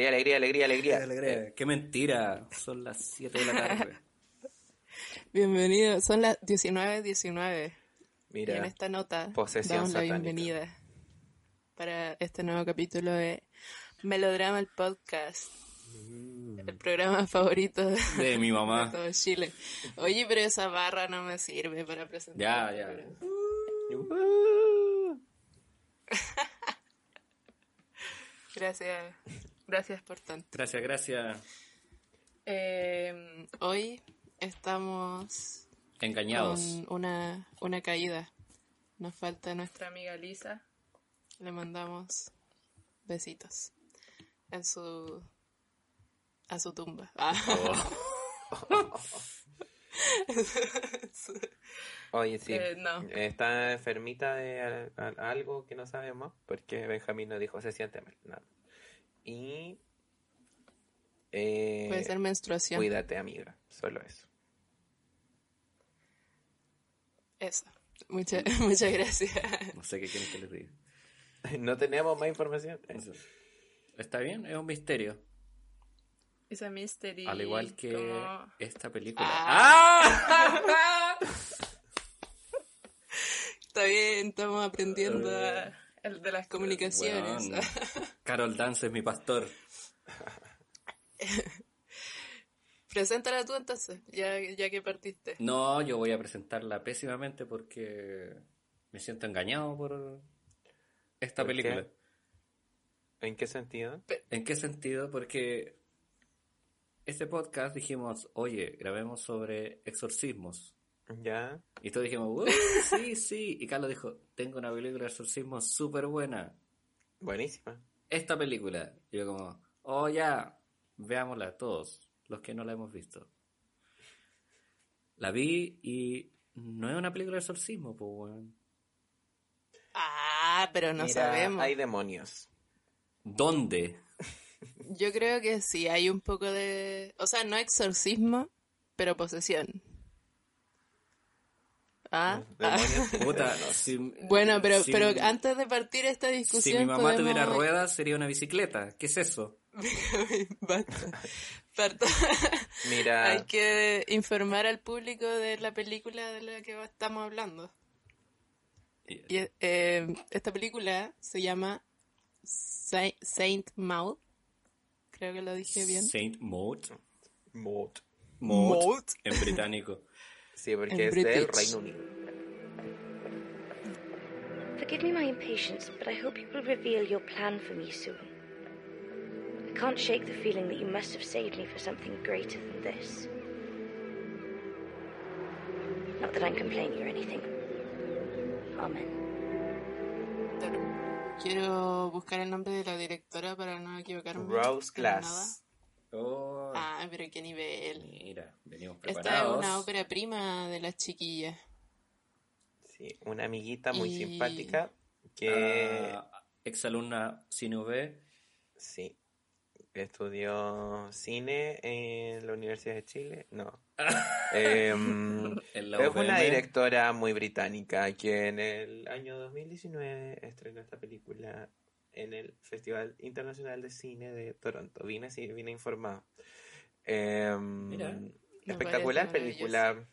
Alegría, alegría, alegría, alegría. Alegría. Qué mentira. Son las 7 de la tarde. Bienvenidos. Son las 19.19. Y en Mira, esta nota posesión damos la satánica. bienvenida para este nuevo capítulo de Melodrama el Podcast. El programa favorito de, De mi de mamá. todo Chile. Oye, pero esa barra no me sirve para presentar. Ya, el ya. programa. Gracias. Gracias por tanto. Gracias, gracias. Eh, hoy estamos Engañados. con una, una caída. Nos falta nuestra amiga Lisa. Le mandamos besitos en su a su tumba. Ah. Oye, sí. Eh, no. Está enfermita de algo que no sabemos, porque Benjamín nos dijo se siente mal. Nada. Y. eh, Puede ser menstruación. Cuídate, amiga. Solo eso. Eso. Muchas, muchas gracias. No sé qué quieren que les diga. No tenemos más información. Eso. Está bien, es un misterio. Esa mystery. Al igual que como- esta película. Ah. Está bien, estamos aprendiendo a- el de las comunicaciones. Carol Dance es mi pastor. Preséntala tú entonces, ya, ya que partiste. No, yo voy a presentarla pésimamente porque me siento engañado por esta ¿Por qué? película. ¿En qué sentido? ¿En qué sentido? Porque este podcast dijimos, oye, grabemos sobre exorcismos. Ya. Y todos dijimos, "Uh, sí, sí. Y Carlos dijo, tengo una película de exorcismo súper buena. Buenísima. Esta película. Y yo como, oh ya, veámosla todos, los que no la hemos visto. La vi y no es una película de exorcismo, pues, weón. Ah, pero no Mira, sabemos. Hay demonios. ¿Dónde? Yo creo que sí, hay un poco de... O sea, no exorcismo, pero posesión. Ah, ah. Puta, si, Bueno, pero, si- pero antes de partir esta si discusión... mi mamá podemos- tuviera ruedas sería una bicicleta. ¿Qué es eso? Basta. Parta- Mira. Hay que informar al público de la película de la que estamos hablando. Y, eh, esta película se llama Sa- Saint Maud. Creo que lo dije bien. Saint Maud. Maud. Maud. Maud. En británico. Sí, porque es del Reino Unido. Forgive me my impatience, but I hope you will reveal your plan for me soon. I can't shake the feeling that you must have saved me for something greater than this. Not that I'm complaining or anything. Amen. Quiero buscar el nombre de la directora para no equivocarme. Rose en nada. Glass. Oh, Ah, pero qué nivel. mira, venimos Esta es preparados. una ópera prima de las chiquillas. Sí, una amiguita muy Y- simpática que Ah, exalumna Cine sí estudió cine en la Universidad de Chile. No. Em, es una directora muy británica que en el año 2019 estrenó esta película en el Festival Internacional de Cine de Toronto. Vine, sí, vine informado. Mira. espectacular película.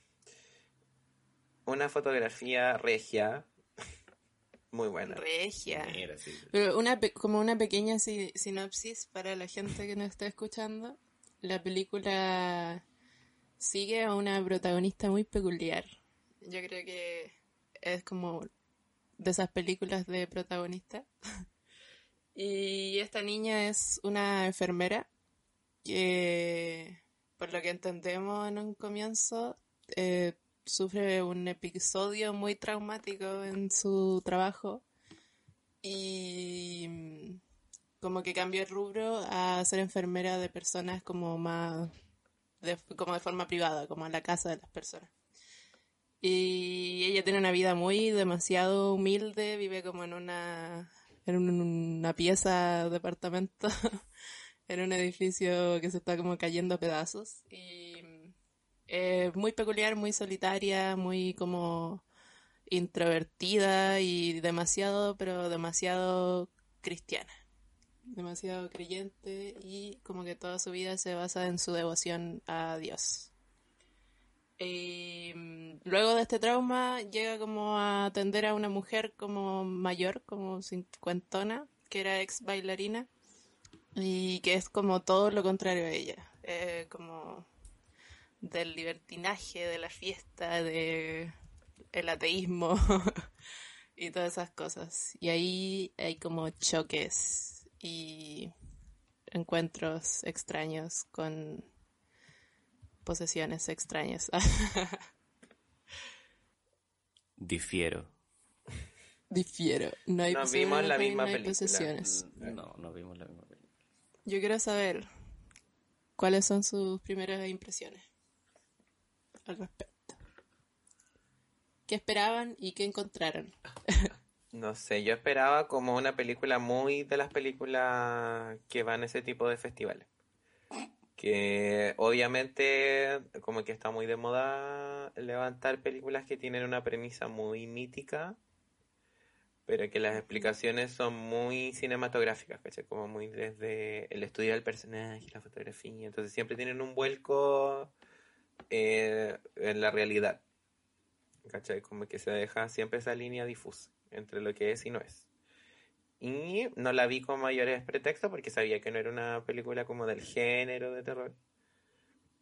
Una fotografía regia. Muy buena. Regia. Mira, sí. Pero una como una pequeña si- sinopsis para la gente que nos está escuchando. La película sigue a una protagonista muy peculiar. Yo creo que es como de esas películas de protagonista. y esta niña es una enfermera que, por lo que entendemos en un comienzo, eh, sufre un episodio muy traumático en su trabajo y mm, como que cambió el rubro a ser enfermera de personas como más como de forma privada, como en la casa de las personas. Y ella tiene una vida muy demasiado humilde, vive como en una en una pieza departamento en un edificio que se está como cayendo a pedazos y es muy peculiar, muy solitaria, muy como introvertida y demasiado, pero demasiado cristiana. Demasiado creyente y como que toda su vida se basa en su devoción a Dios. Y mm, luego de este trauma llega como a atender a una mujer como mayor, como cincuentona, que era ex bailarina y que es como todo lo contrario a ella. Eh, como del libertinaje, de la fiesta, de el ateísmo y todas esas cosas. Y ahí hay como choques y encuentros extraños con posesiones extrañas. Difiero. Difiero. No hay, vimos la misma película. posesiones. No, no vimos la misma película. Yo quiero saber cuáles son sus primeras impresiones al respecto. ¿Qué esperaban y qué encontraron? no sé, yo esperaba como una película muy de las películas que van a ese tipo de festivales. Que obviamente como que está muy de moda levantar películas que tienen una premisa muy mítica, pero que las explicaciones son muy cinematográficas, ¿cachai? Como muy desde el estudio del personaje, la fotografía, entonces siempre tienen un vuelco eh, en la realidad. ¿Cachai? Como que se deja siempre esa línea difusa entre lo que es y no es. Y no la vi con mayores pretextos porque sabía que no era una película como del género de terror.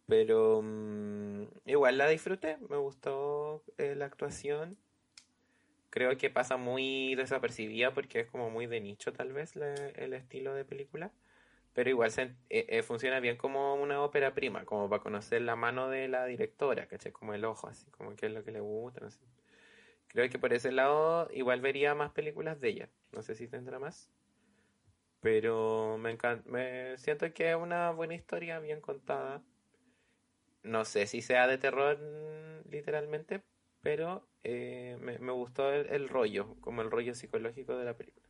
Pero mm, igual la disfruté, me gustó eh, la actuación. Creo que pasa muy desapercibida porque es como muy de nicho tal vez el estilo de película pero igual eh, eh, funciona bien como una ópera prima, como para conocer la mano de la directora, ¿cachai? Como el ojo, así, como qué es lo que le gusta, no sé. Creo que por ese lado igual vería más películas de ella, no sé si tendrá más. Pero me encanta, me siento que es una buena historia, bien contada. No sé si sea de terror literalmente, pero eh, me, gustó el rollo, como el rollo psicológico de la película.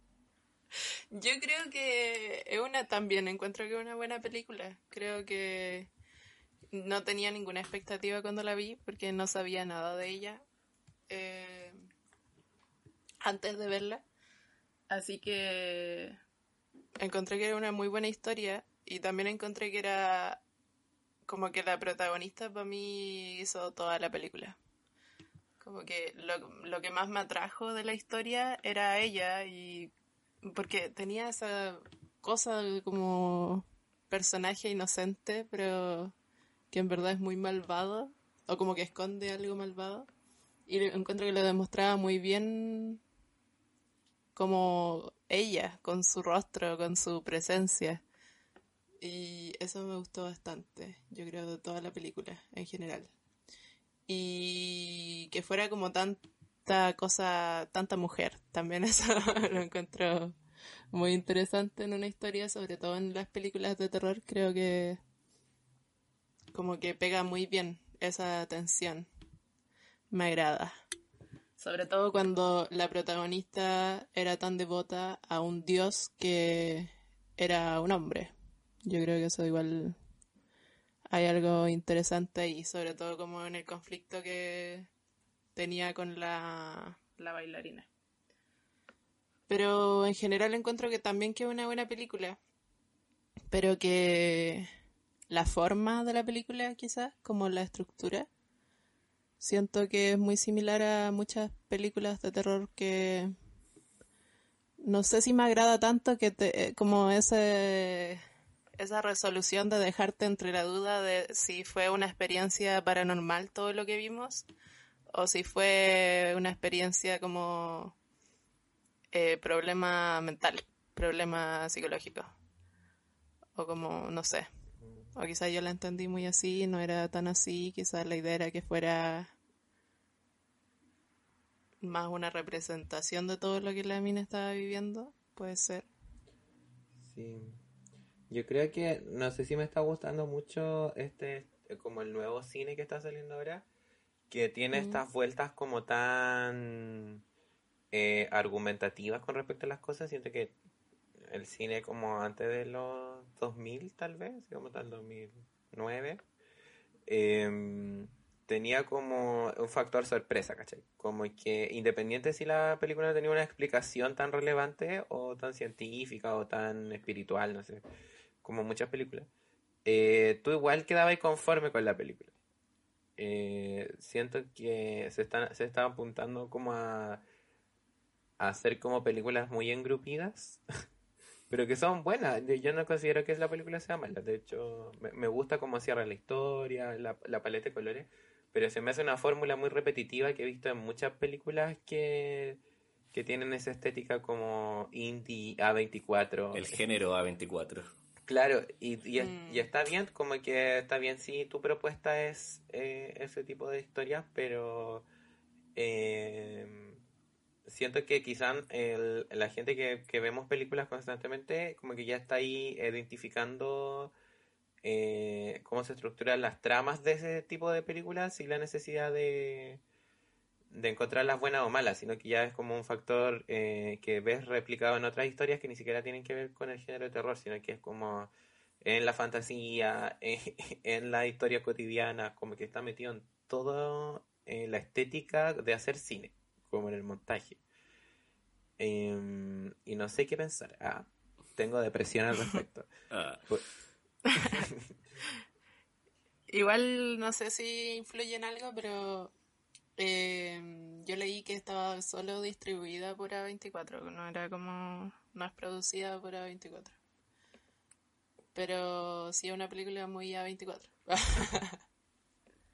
Yo creo que es una también, encuentro que es una buena película. Creo que no tenía ninguna expectativa cuando la vi porque no sabía nada de ella eh, antes de verla. Así que encontré que era una muy buena historia y también encontré que era como que la protagonista para mí hizo toda la película. Como que lo, lo que más me atrajo de la historia era ella y porque tenía esa cosa como personaje inocente, pero que en verdad es muy malvado, o como que esconde algo malvado. Y encuentro que lo demostraba muy bien como ella, con su rostro, con su presencia. Y eso me gustó bastante, yo creo, de toda la película en general. Y que fuera como tan cosa, tanta mujer. También eso lo encuentro muy interesante en una historia, sobre todo en las películas de terror. Creo que como que pega muy bien esa tensión. Me agrada. Sobre todo cuando la protagonista era tan devota a un dios que era un hombre. Yo creo que eso igual hay algo interesante y sobre todo como en el conflicto que tenía con la, bailarina. Pero en general encuentro que también que es una buena película. Pero que la forma de la película quizás, como la estructura, siento que es muy similar a muchas películas de terror que no sé si me agrada tanto que te, como ese esa resolución de dejarte entre la duda de si fue una experiencia paranormal todo lo que vimos o si fue una experiencia como eh, problema mental, problema psicológico. O como, no sé. O quizás yo la entendí muy así, no era tan así, quizás la idea era que fuera más una representación de todo lo que la mina estaba viviendo, puede ser. Sí. Yo creo que, no sé si me está gustando mucho este, como el nuevo cine que está saliendo ahora, que tiene estas vueltas como tan eh, argumentativas con respecto a las cosas. Siento que el cine como antes de los 2000 tal vez, como tal 2009, em, tenía como un factor sorpresa, ¿cachai? Como que independiente si la película tenía una explicación tan relevante o tan científica o tan espiritual, no sé, como muchas películas, eh, tú igual quedabas conforme con la película. Eh, siento que se están se está apuntando como a, a hacer como películas muy engrupidas, pero que son buenas. Yo no considero que la película sea mala. De hecho, me, gusta cómo cierra la historia, la, la paleta de colores, pero se me hace una fórmula muy repetitiva que he visto en muchas películas que, que tienen esa estética como indie A24. El género A24. Claro, y, y, mm. está bien, como que está bien si tu propuesta es eh, ese tipo de historias, pero eh, siento que quizás la gente que, vemos películas constantemente, como que ya está ahí identificando eh, cómo se estructuran las tramas de ese tipo de películas sin la necesidad de, de encontrarlas buenas o malas, sino que ya es como un factor eh, que ves replicado en otras historias que ni siquiera tienen que ver con el género de terror, sino que es como en la fantasía, en, la historia cotidiana, como que está metido en toda eh, la estética de hacer cine, como en el montaje. Em, y no sé qué pensar. Ah, tengo depresión al respecto. Ah. Igual no sé si influye en algo, pero eh, yo leí que estaba solo distribuida por A24, no era como, no es producida por A24. Pero sí es una película muy A24.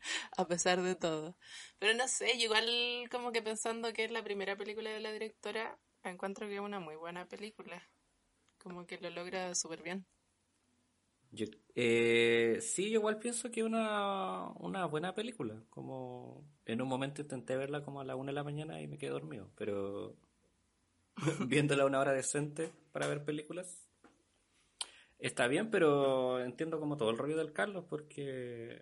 a pesar de todo. Pero no sé, igual como que pensando que es la primera película de la directora, encuentro que es una muy buena película. Como que lo logra súper bien. Yo, eh, sí, yo igual pienso que una, una buena película. Como en un momento intenté verla como a la una de la mañana y me quedé dormido, pero viéndola una hora decente para ver películas. Está bien, pero entiendo como todo el rollo del Carlos porque,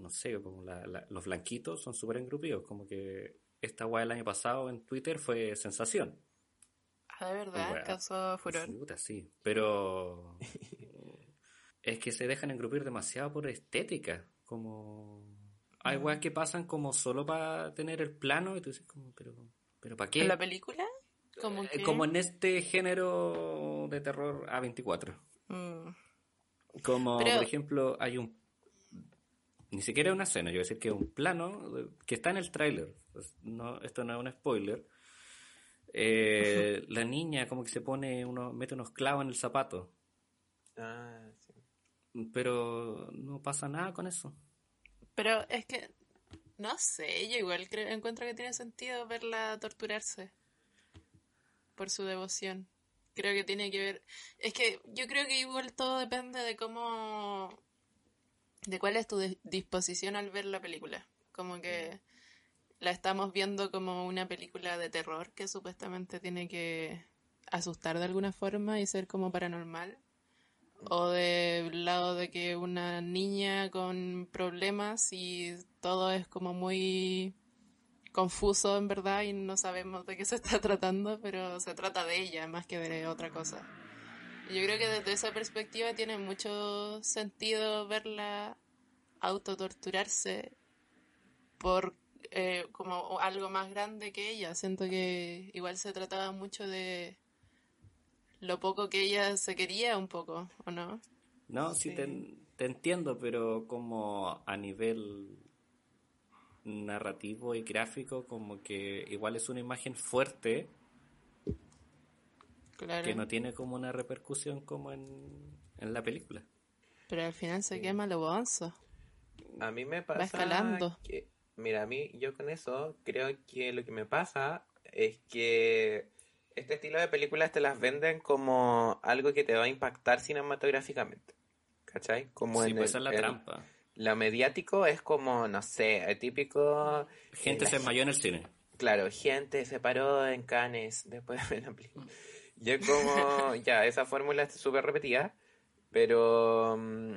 no sé, como los blanquitos son súper engrupidos, como que esta guay el año pasado en Twitter fue sensación. Ah, de verdad, caso furor. sí, pero es que se dejan engrupir demasiado por estética, como hay weas que pasan como solo para tener el plano y tú dices como, pero, pero ¿para qué? ¿En la película? ¿Como, eh, como en este género de terror A24. Mm. Como, por ejemplo, hay un... Ni siquiera una escena, yo voy a decir que es un plano que está en el tráiler. Pues, no, esto no es un spoiler. Eh, la niña como que se pone, uno mete unos clavos en el zapato. Ah, pero no pasa nada con eso. Pero es que, no sé, yo igual creo, encuentro que tiene sentido verla torturarse por su devoción. Creo que tiene que ver. Es que yo creo que igual todo depende de cómo. De cuál es tu disposición al ver la película. Como que la estamos viendo como una película de terror que supuestamente tiene que asustar de alguna forma y ser como paranormal o del lado de que una niña con problemas y todo es como muy confuso en verdad y no sabemos de qué se está tratando, pero se trata de ella más que de otra cosa. Yo creo que desde esa perspectiva tiene mucho sentido verla autotorturarse por eh, como algo más grande que ella. Siento que igual se trataba mucho de lo poco que ella se quería un poco, ¿o no? No, sí, Te, entiendo, pero como a nivel narrativo y gráfico, como que igual es una imagen fuerte que no tiene como una repercusión como en, en la película. Pero al final se quema lo bonzo. A mí me pasa escalando. que mira, a mí, yo con eso creo que lo que me pasa es que este estilo de películas te las venden como algo que te va a impactar cinematográficamente. ¿Cachai? Como sí, en pues el- es la el- trampa. Lo mediático es como, no sé, el típico... Gente eh, se desmayó en el cine. Claro, gente se paró en Cannes después de ver la película. Y es como, ya, esa fórmula es súper repetida, pero, mm,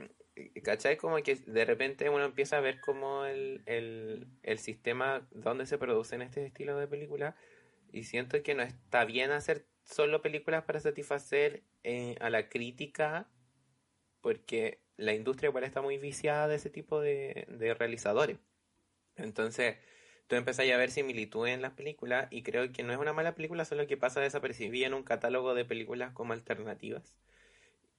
¿cachai? Como que de repente uno empieza a ver como el, el, el sistema donde se producen este estilo de películas y siento que no está bien hacer solo películas para satisfacer eh, a la crítica porque la industria igual está muy viciada de ese tipo de, de realizadores. Entonces, tú empezás a ver similitudes en las películas y creo que no es una mala película, solo que pasa desapercibida en un catálogo de películas como alternativas.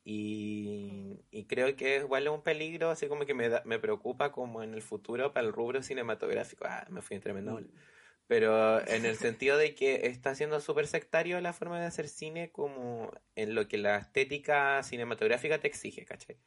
Y, y creo que igual es un peligro, así como que me, da- me preocupa como en el futuro para el rubro cinematográfico. Ah, me fui en tremenda ola. Pero en el sentido de que está siendo súper sectario la forma de hacer cine como en lo que la estética cinematográfica te exige, ¿cachai?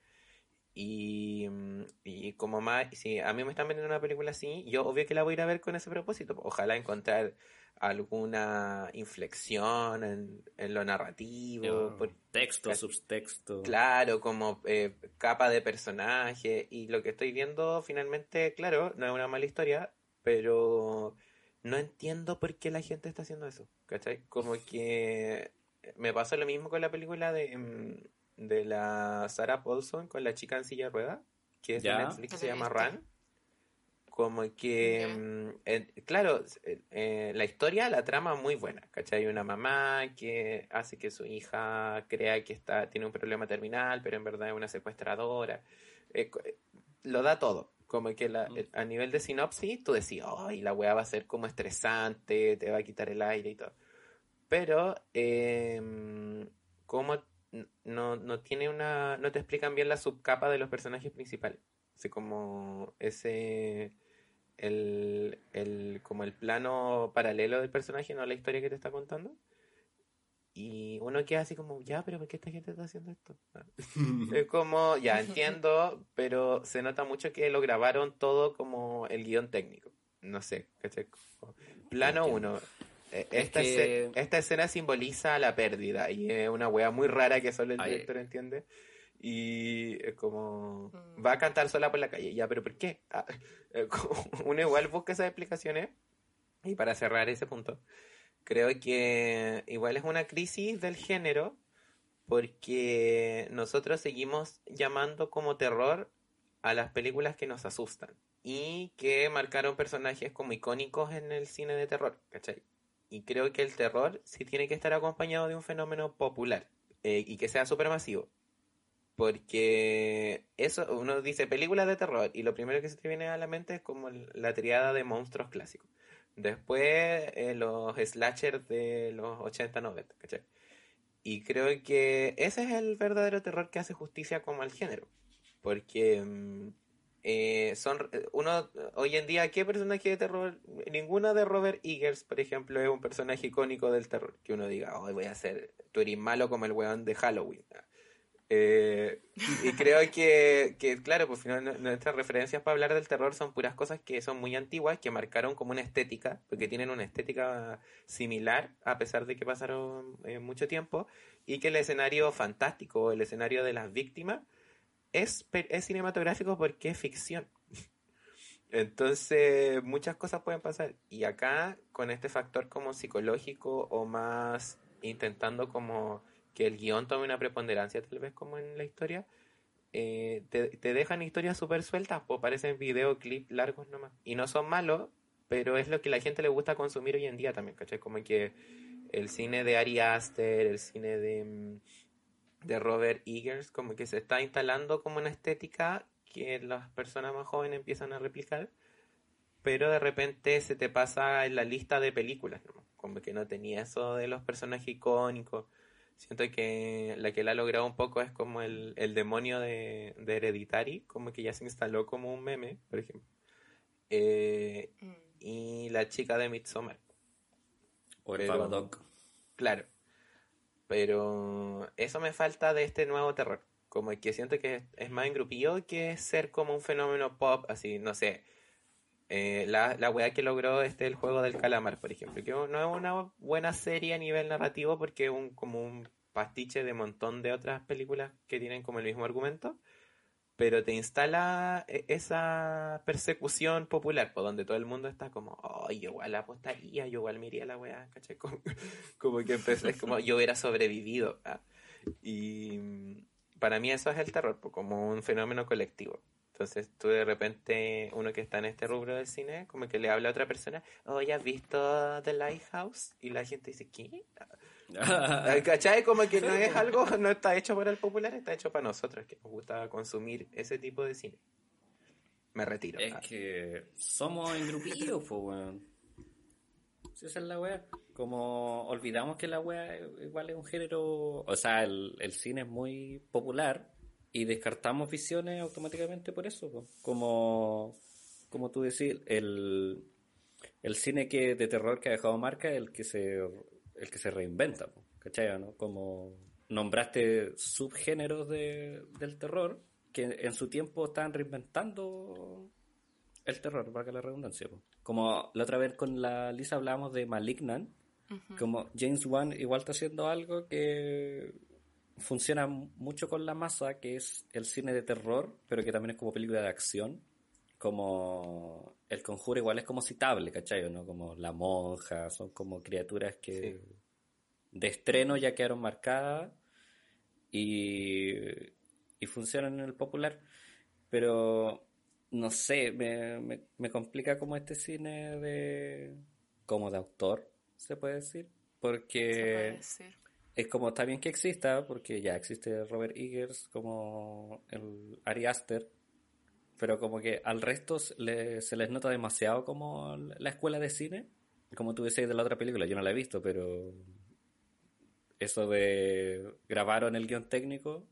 Y, mm, y como más, si a mí me están vendiendo una película así, yo obvio que la voy a ir a ver con ese propósito. Ojalá encontrar alguna inflexión en, en lo narrativo, por- Texto, subtexto. claro, como eh, capa de personaje. Y lo que estoy viendo finalmente, claro, no es una mala historia, pero no entiendo por qué la gente está haciendo eso, ¿cachai? Como que me pasó lo mismo con la película de, mm, de la Sarah Paulson con la chica en silla de ruedas, que es de Ya. Netflix, No se llama. Run. Como que, mm, eh, claro, eh, eh, la historia, la trama muy buena, ¿cachai? Una mamá que hace que su hija crea que está, tiene un problema terminal, pero en verdad es una secuestradora. Eh, lo da todo. Como que la- Mm. eh, a nivel de sinopsis, tú decís, ay, la weá va a ser como estresante, te va a quitar el aire y todo. Pero, eh, como no, no tiene una. no te explican bien la subcapa de los personajes principales. Así como ese. El, el, como el plano paralelo del personaje, no la historia que te está contando. Y uno queda así como, ya, pero ¿por qué esta gente está haciendo esto? es como, ya entiendo, pero se nota mucho que lo grabaron todo como el guion técnico. No sé, ¿cachai? Plano 1, eh, esta, es que... escena, esta, escena simboliza la pérdida y es una wea muy rara que solo el Ay. director entiende. Y es como, mm. va a cantar sola por la calle, ya, pero ¿por qué? Ah, uno igual busca esas explicaciones. Y para cerrar ese punto, creo que igual es una crisis del género porque nosotros seguimos llamando como terror a las películas que nos asustan y que marcaron personajes como icónicos en el cine de terror, ¿cachai? Y creo que el terror sí tiene que estar acompañado de un fenómeno popular eh, y que sea supermasivo. Porque eso, uno dice películas de terror y lo primero que se te viene a la mente es como la triada de monstruos clásicos. Después eh, los slashers de los 80, 90, ¿cachai? Y creo que ese es el verdadero terror que hace justicia como al género. Porque mm, eh, son uno hoy en día, ¿qué personaje de terror? Ninguno de Robert Eggers, por ejemplo, es un personaje icónico del terror. Que uno diga, hoy voy a ser, tú eres malo como el weón de Halloween. Eh, y creo que, que, claro, pues final, nuestras referencias para hablar del terror son puras cosas que son muy antiguas, que marcaron como una estética, porque tienen una estética similar, a pesar de que pasaron eh, mucho tiempo, y que el escenario fantástico, el escenario de las víctimas, es, es cinematográfico porque es ficción. Entonces, muchas cosas pueden pasar. Y acá, con este factor como psicológico o más intentando como que el guion tome una preponderancia, tal vez como en la historia, eh, te, te dejan historias súper sueltas, o parecen videoclips largos nomás. Y no son malos, pero es lo que la gente le gusta consumir hoy en día también, ¿cachai? Como que el cine de Ari Aster, el cine de, mm, de Robert Eggers, como que se está instalando como una estética que las personas más jóvenes empiezan a replicar, pero de repente se te pasa en la lista de películas, ¿no? como que no tenía eso de los personajes icónicos. Siento que la que la ha logrado un poco es como el, el demonio de, de Hereditary, como que ya se instaló como un meme, por ejemplo. Eh, Mm. y la chica de Midsommar. O el Pero- Babadook. Claro. Pero eso me falta de este nuevo terror. Como que siento que es más engrupillo que ser como un fenómeno pop, así, no sé. Eh, la, la weá que logró este el juego del calamar, por ejemplo, que no es una buena serie a nivel narrativo porque es un, como un pastiche de montón de otras películas que tienen como el mismo argumento, pero te instala e, esa persecución popular, por donde todo el mundo está como, oh, yo igual apostaría, yo igual me iría a la weá, ¿cachai? Como, que empecé, es como yo hubiera sobrevivido. ¿ah? Y para mí eso es el terror, como un fenómeno colectivo. Entonces tú de repente, uno que está en este rubro del cine, como que le habla a otra persona, oh, ¿ya has visto The Lighthouse? Y la gente dice, ¿qué? ¿Cachai? Como que no es algo, no está hecho para el popular, está hecho para nosotros, que nos gusta consumir ese tipo de cine. Me retiro. Es que somos engrupidos, pues, weón. Si esa es la wea. Como olvidamos que la wea igual es un género, o sea, el, el cine es muy popular, y descartamos visiones automáticamente por eso. Como, como tú decís, el, el cine que de terror que ha dejado marca es el que se, el que se reinventa, ¿cachai? ¿no? Como nombraste subgéneros de, del terror que en su tiempo estaban reinventando el terror, para que la redundancia. Como la otra vez con la Lisa hablábamos de Malignant, como James Wan igual está haciendo algo que funciona mucho con la masa, que es el cine de terror, pero que también es como película de acción. Como el conjuro igual es como citable, ¿cachai? ¿no? Como la monja, son como criaturas que de estreno ya quedaron marcadas y, y funcionan en el popular. Pero no sé, me, me, me complica como este cine de como de autor, se puede decir. Porque es como está bien que exista, porque ya existe Robert Eggers como el Ari Aster, pero como que al resto se les nota demasiado como la escuela de cine, como tú decías de la otra película, yo no la he visto, pero eso de grabaron el guion técnico,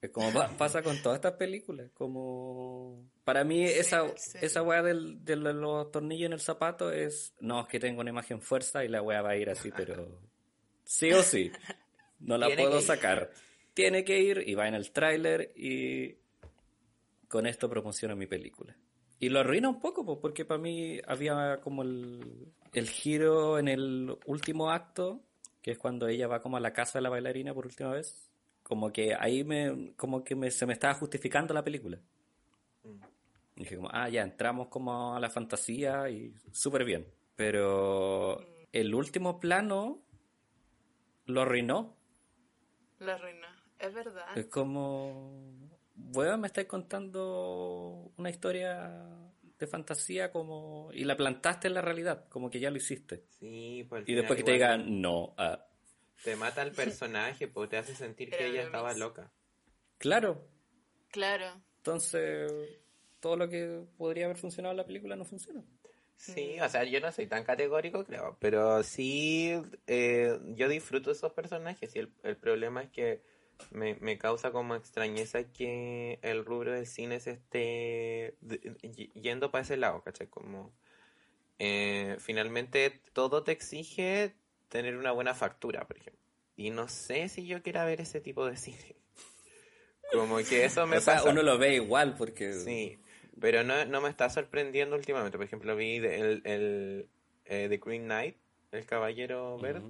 es como pasa con todas estas películas, como para mí esa, esa weá del, de los tornillos en el zapato es, no, es que tengo una imagen fuerza y la weá va a ir así, pero Sí o sí. No la puedo sacar. Tiene que ir y va en el tráiler y con esto promociono mi película. Y lo arruina un poco, pues, porque para mí había como el, el giro en el último acto, que es cuando ella va como a la casa de la bailarina por última vez. Como que ahí me, como que me, se me estaba justificando la película. Mm. Y dije como, ah, ya, entramos como a la fantasía y súper bien. Pero el último plano lo arruinó. Lo arruinó, es verdad. Es como, bueno, me estáis contando una historia de fantasía como y la plantaste en la realidad, como que ya lo hiciste. Sí, pues y después que te digan no. Ah. Te mata el personaje, porque te hace sentir que ella estaba loca. Claro. Claro. Entonces, todo lo que podría haber funcionado en la película no funciona. Sí, o sea, yo no soy tan categórico, creo, pero sí, eh, yo disfruto esos personajes y el, el problema es que me, me, causa como extrañeza que el rubro del cine se esté yendo para ese lado, ¿cachai? Como, eh, finalmente todo te exige tener una buena factura, por ejemplo. Y no sé si yo quiera ver ese tipo de cine. Como que eso me o sea, uno lo ve igual porque... Sí, pero no, no me está sorprendiendo últimamente. Por ejemplo, vi el, el, eh, The Green Knight, el Caballero Verde.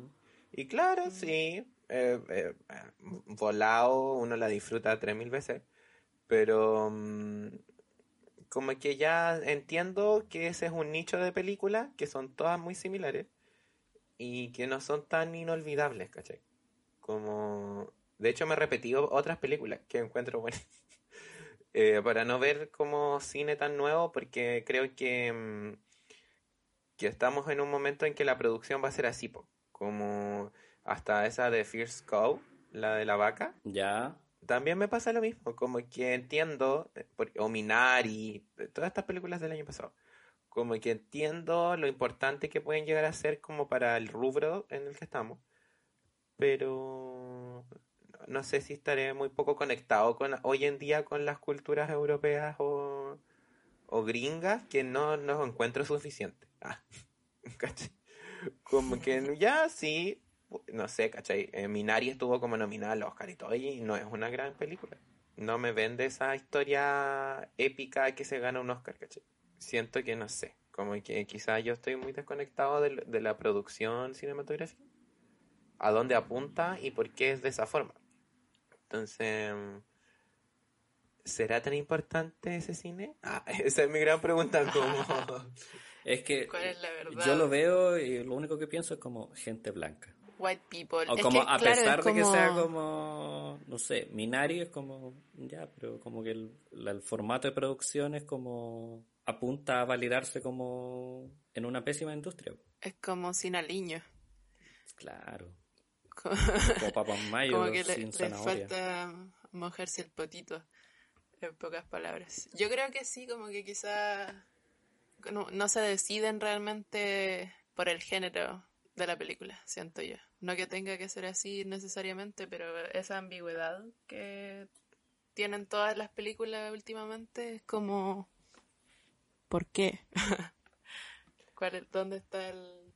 Y claro, sí, eh, eh, volado, uno la disfruta tres mil veces. Pero mm, como que ya entiendo que ese es un nicho de películas que son todas muy similares y que no son tan inolvidables, ¿cachai? Como... De hecho, me he repetido otras películas que encuentro buenas. Eh, para no ver como cine tan nuevo, porque creo que, mm, que estamos en un momento en que la producción va a ser así, como hasta esa de Fierce Cow, la de la vaca. Ya. También me pasa lo mismo, como que entiendo, eh, o Minari, todas estas películas del año pasado, como que entiendo lo importante que pueden llegar a ser como para el rubro en el que estamos, pero no sé si estaré muy poco conectado con hoy en día con las culturas europeas o, o gringas que no nos encuentro suficiente. Ah, como que ya sí, no sé, ¿cachai? Eh, Minari estuvo como nominada al Oscar y todo, y no es una gran película. No me vende esa historia épica que se gana un Oscar, ¿cachai? siento que no sé, como que quizá yo estoy muy desconectado de, de la producción cinematográfica, a dónde apunta y por qué es de esa forma. Entonces, ¿será tan importante ese cine? Ah, esa es mi gran pregunta. Como... es que ¿Cuál es la verdad? yo lo veo y lo único que pienso es como gente blanca. White people. O Es como que, a claro, pesar es de que sea como, no sé, Minari es como, ya, pero como que el, formato de producción es como apunta a validarse como en una pésima industria. Es como sin aliño. Claro, Como, como papas mayo como que sin le zanahoria. falta mojarse el potito, en pocas palabras. Yo creo que sí, como que quizá no, no se deciden realmente por el género de la película, siento yo. No que tenga que ser así necesariamente, pero esa ambigüedad que tienen todas las películas últimamente es como... ¿Por qué? ¿Cuál es- ¿Dónde está el...?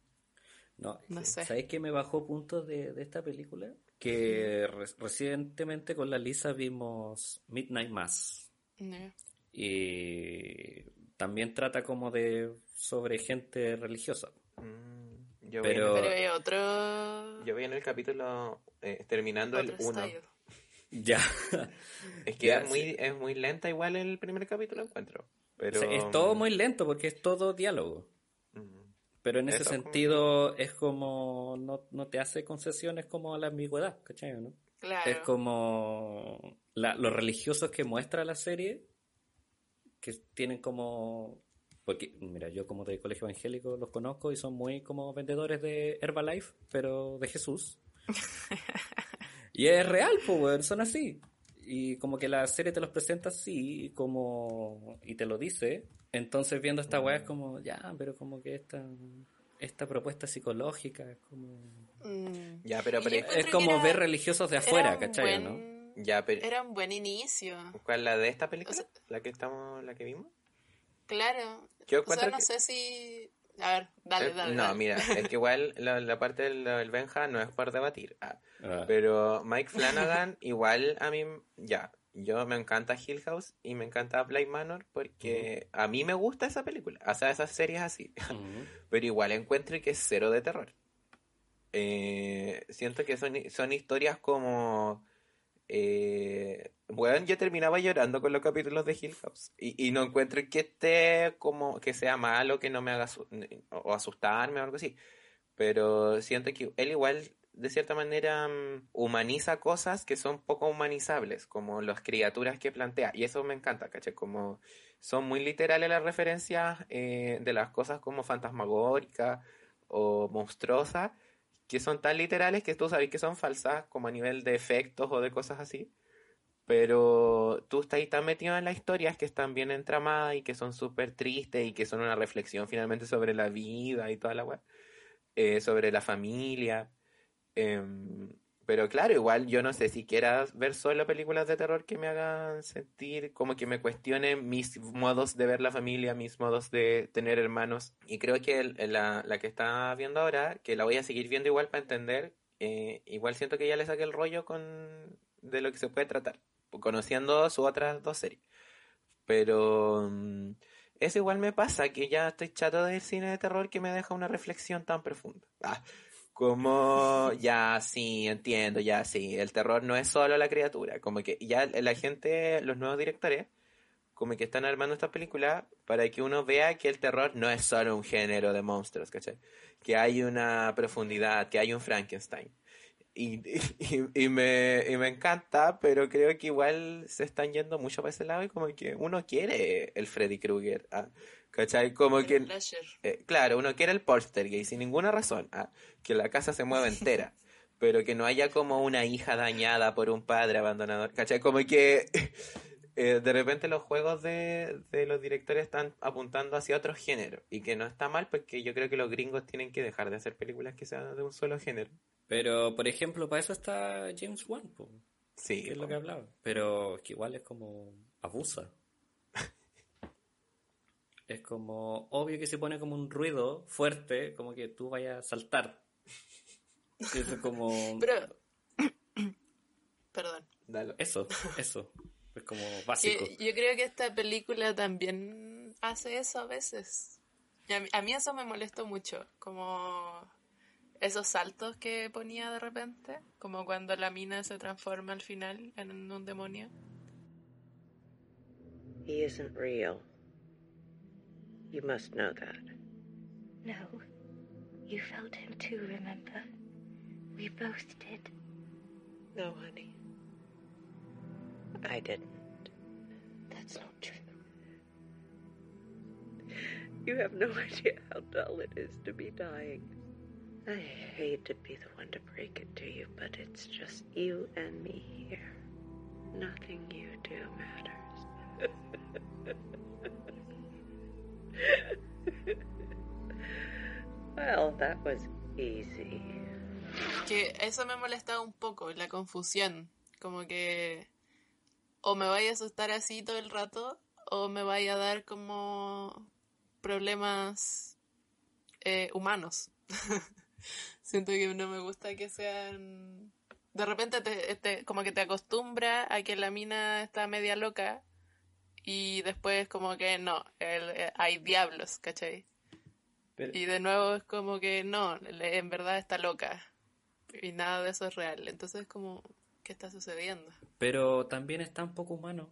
No, No sé. ¿sabes qué me bajó puntos de, de esta película? Que re- recientemente con la Lisa vimos Midnight Mass. No. Y también trata como de sobre gente religiosa. Mm, yo, Pero- vi Pero otro... yo vi en el capítulo eh, terminando el otro 1. style. Ya. Es que Ya, es, muy, es muy lenta igual el primer capítulo encuentro. Pero, O sea, es todo muy lento porque es todo diálogo. Pero en ese Eso, como- sentido es como no, no te hace concesiones como a la ambigüedad, ¿cachai? Claro. Es como la- los religiosos que muestra la serie, que tienen como... Porque, mira, yo como de colegio evangélico los conozco y son muy como vendedores de Herbalife, pero de Jesús. y es real, pues, son así. Y como que la serie te los presenta así, y como y te lo dice. Entonces viendo esta weá es como, ya, pero como que esta, esta propuesta psicológica es como... Mm. Ya, pero, Es como era- ver religiosos de era afuera, ¿cachai? buen- ¿no? ya, pero Era un buen inicio. ¿cuál la de esta película? O sea- la que estamos, la que vimos. Claro. Yo O sea, no que- sé si... A ver, dale, Eh, dale. no, dale. mira, es que igual la, la parte del, del Benja no es por debatir. ah, Ah. Pero Mike Flanagan, igual a mí, ya, yo me encanta Hill House y me encanta Blade Manor porque a mí me gusta esa película, o sea, esas series así. Pero igual encuentro que es cero de terror. Eh, siento que son, son historias como... Eh, bueno, yo terminaba llorando con los capítulos de Hill House y, no encuentro que esté como que sea malo, que no me haga o asustarme o algo así. Pero siento que él igual de cierta manera mm, humaniza cosas que son poco humanizables, como las criaturas que plantea. Y eso me encanta, ¿cachai? Como son muy literales las referencias eh, de las cosas como fantasmagóricas o monstruosas, que son tan literales que tú sabes que son falsas, como a nivel de efectos o de cosas así. Pero tú estás ahí tan metido en las historias que están bien entramadas y que son súper tristes y que son una reflexión finalmente sobre la vida y toda la weá. eh, sobre la familia. Em, pero claro, igual yo no sé si quieras ver solo películas de terror que me hagan sentir como que me cuestionen mis modos de ver la familia, mis modos de tener hermanos. Y creo que la, la que está viendo ahora, que la voy a seguir viendo igual para entender, eh, igual siento que ya le saqué el rollo con de lo que se puede tratar, conociendo sus otras dos series. Pero mm, eso igual me pasa, que ya estoy chato del cine de terror que me deja una reflexión tan profunda. Ah, como, ya sí, entiendo, ya sí, el terror no es solo la criatura, como que ya la gente, los nuevos directores, como que están armando esta película para que uno vea que el terror no es solo un género de monstruos, ¿cachai? Que hay una profundidad, que hay un Frankenstein. Y, y, me, y me encanta, pero creo que igual se están yendo mucho para ese lado y como que uno quiere el Freddy Krueger, ¿ah? ¿Cachai? Como El que... Eh, claro, uno quiere el poltergeist sin ninguna razón, ah, que la casa se mueva entera, pero que no haya como una hija dañada por un padre abandonador, ¿cachai? Como que eh, de repente los juegos de, de los directores están apuntando hacia otro género y que no está mal porque yo creo que los gringos tienen que dejar de hacer películas que sean de un solo género. Pero, por ejemplo, para eso está James Wan, po, Sí, que es lo que hablaba. Pero es que igual es como abusa. Es como obvio que se pone como un ruido fuerte, como que tú vayas a saltar. Eso es como... Pero... Perdón. Dalo. Eso, eso. Es como básico. yo creo que esta película también hace eso a veces. a, mí, eso me molestó mucho, como esos saltos que ponía de repente, como cuando la mina se transforma al final en un demonio. He isn't real. You must know that. No. You felt him too, remember? We both did. No, honey. I didn't. That's not true. You have no idea how dull it is to be dying. I hate to be the one to break it to you, but it's just you and me here. Nothing you do matters. well, that was easy. Que eso me molestaba un poco, la confusión. Como que o me vaya a asustar así todo el rato, o me vaya a dar como problemas eh, humanos. Siento que no me gusta que sean... De repente te, como que te acostumbra a que la mina está media loca y después como que no, eh, hay diablos, ¿cachai? Y de nuevo es como que no, en verdad está loca y nada de eso es real. Entonces como, ¿qué está sucediendo? Pero también es tan poco humano.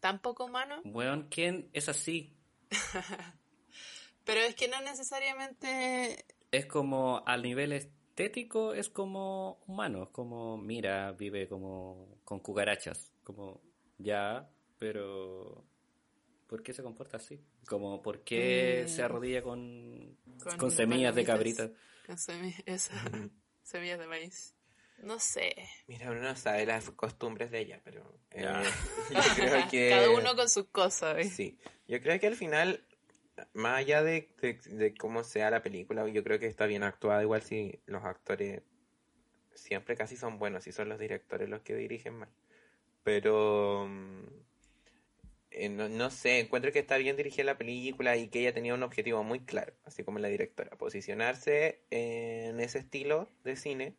¿Tan poco humano? Bueno, ¿quién es así? Pero es que no necesariamente... Es como al nivel estético, es como humano, es como, mira, vive como con cucarachas, como ya, pero ¿por qué se comporta así? Como, ¿por qué se mm. arrodilla con, con, semillas de cabrita? Con semillas, semillas de maíz. No sé. Mira, uno no sabe las costumbres de ella, pero eh, yo creo que... Cada uno con sus cosas. Sí, yo creo que al final, más allá de, de, cómo sea la película, yo creo que está bien actuada, igual si los actores siempre casi son buenos, si son los directores los que dirigen mal. Pero... Eh, no, no, sé, encuentro que está bien dirigida la película y que ella tenía un objetivo muy claro, así como la directora, posicionarse en ese estilo de cine,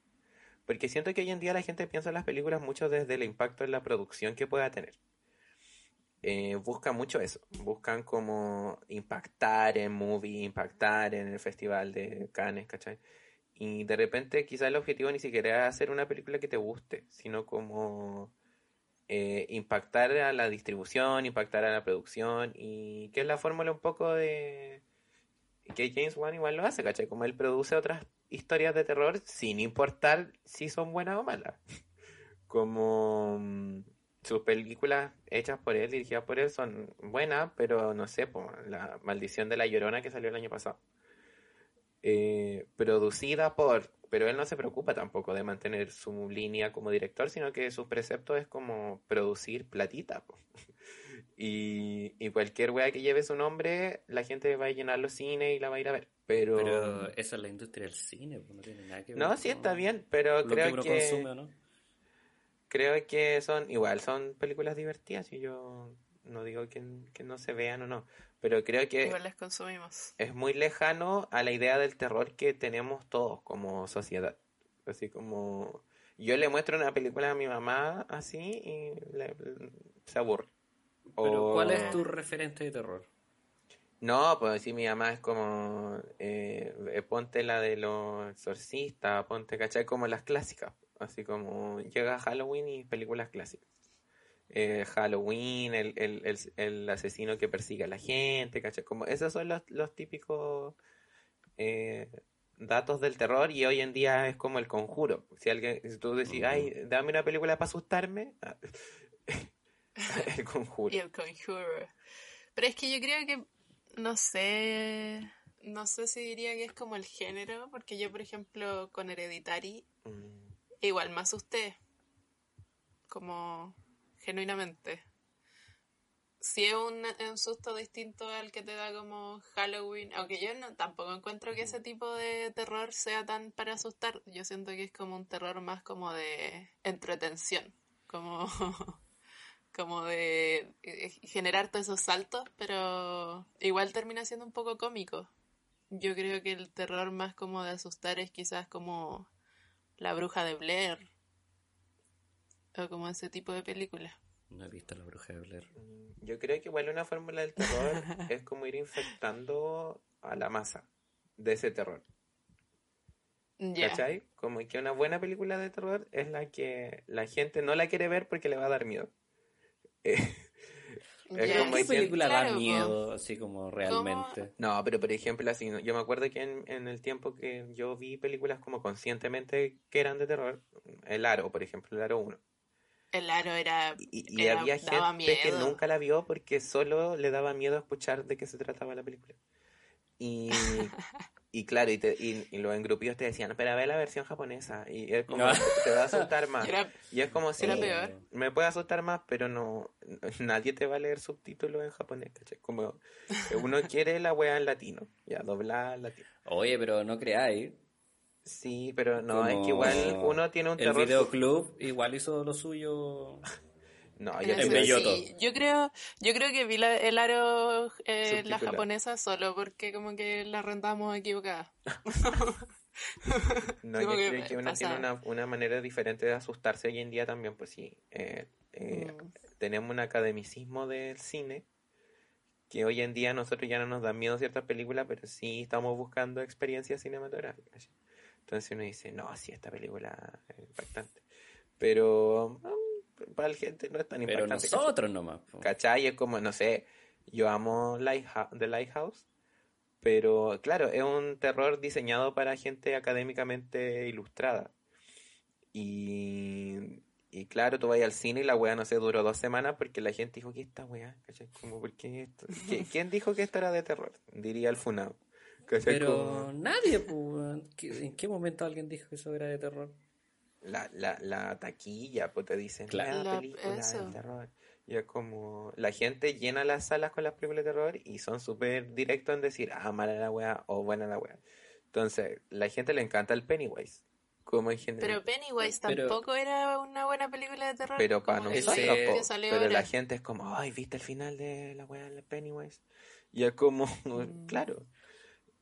porque siento que hoy en día la gente piensa en las películas mucho desde el impacto en la producción que pueda tener. Eh, buscan mucho eso, buscan como impactar en movie, impactar en el festival de Cannes, ¿cachai? Y de repente quizás el objetivo ni siquiera es hacer una película que te guste, sino como eh, impactar a la distribución, impactar a la producción y que es la fórmula un poco de que James Wan igual lo hace, ¿cachai? Como él produce otras historias de terror sin importar si son buenas o malas. Como mm, sus películas hechas por él, dirigidas por él, son buenas, pero no sé, la maldición de la llorona que salió el año pasado. Eh, producida por pero él no se preocupa tampoco de mantener su línea como director, sino que su precepto es como producir platita. y, cualquier wea que lleve su nombre, la gente va a llenar los cines y la va a ir a ver. Pero, pero esa es la industria del cine, no tiene nada que ver. No, sí está bien, pero creo que... Creo que son, igual, son películas divertidas y yo no digo que, que no se vean o no, pero creo que Igual consumimos. es muy lejano a la idea del terror que tenemos todos como sociedad. Así como yo le muestro una película a mi mamá así y se aburre. Pero ¿cuál es tu referente de terror? No, pues si mi mamá es como, eh, ponte la de los exorcistas, ponte, ¿cachai? Como las clásicas, así como llega Halloween y películas clásicas. Eh, Halloween, el, el, el, asesino que persigue a la gente, ¿cachai? Como esos son los, los típicos eh, datos del terror y hoy en día es como el conjuro. Si alguien, si tú decís, ay, dame una película para asustarme, ah, el conjuro. Y el conjuro. Pero es que yo creo que, no sé, no sé si diría que es como el género, porque yo, por ejemplo, con Hereditary, mm. igual me asusté. Como genuinamente. Si es un, susto distinto al que te da como Halloween, aunque yo no, tampoco encuentro que ese tipo de terror sea tan para asustar, yo siento que es como un terror más como de entretención, como, como de eh, generar todos esos saltos, pero igual termina siendo un poco cómico. Yo creo que el terror más como de asustar es quizás como la bruja de Blair o como ese tipo de película. No he visto la bruja de Blair. Mm, yo creo que igual una fórmula del terror es como ir infectando a la masa de ese terror. ¿Cachai? Como que una buena película de terror es la que la gente no la quiere ver porque le va a dar miedo. es como ¿Qué película da miedo, así como realmente? No, pero por ejemplo, así, yo me acuerdo que en, el tiempo que yo vi películas como conscientemente que eran de terror, El Aro, por ejemplo, El Aro 1. El Aro era. Y, había gente que nunca la vio porque solo le daba miedo escuchar de qué se trataba la película. Y, y claro, y, te, y, los engrupidos te decían, pero ve la versión japonesa. Y es como, te va a asustar más. y es como si me puede asustar más, pero no, nadie te va a leer subtítulos en japonés, ¿cachai? Como uno quiere la wea en latino, ya, doblar latino. Oye, pero no creáis. Sí, pero no, es que igual uno tiene un terror. El videoclub igual hizo lo suyo. No, yo, yo creo, yo creo que vi el aro eh, la japonesa solo porque como que la rentamos equivocada. no, yo creo que uno tiene una, una, manera diferente de asustarse hoy en día también, pues sí. Eh, eh, mm. Tenemos un academicismo del cine que hoy en día nosotros ya no nos dan miedo ciertas películas, pero sí estamos buscando experiencias cinematográficas. Entonces uno dice, no, sí, esta película es impactante. Pero para la gente no es tan importante. Pero nosotros nomás. ¿Cachai? Es como, no sé, yo amo The Lighthouse, pero claro, es un terror diseñado para gente académicamente ilustrada. Y, y claro, tú vas al cine y la weá, no sé, duró dos semanas porque la gente dijo, ¿qué esta weá? ¿Cachai? Como, ¿por qué esto? ¿Quién dijo que esto era de terror? Diría el Funao. Pero nadie, pues, ¿en qué momento alguien dijo que eso era de terror? la, la, la taquilla, pues te dicen, claro. la película de terror. Y es como, la gente llena las salas con las películas de terror y son súper directos en decir, ah, mala la weá o buena la weá. Entonces, la gente le encanta el Pennywise. Como en general. Pero Pennywise tampoco era una buena película de terror. Pero para nosotros, pero la gente es como, ay, ¿viste el final de la weá de Pennywise? Y es como, mm. claro.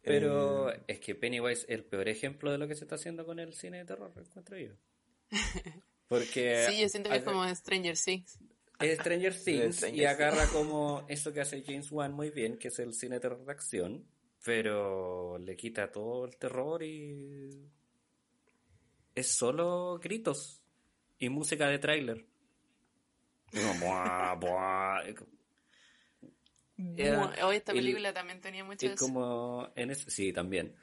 Pero eh, es que Pennywise es el peor ejemplo de lo que se está haciendo con el cine de terror, encuentro yo. Porque. sí, yo siento que es como Stranger Things. Es Stranger Things y agarra como eso que hace James Wan muy bien, que es el cine de terror de acción, pero le quita todo el terror y. Es solo gritos y música de tráiler. Hoy esta película también tenía mucho y como en sí, también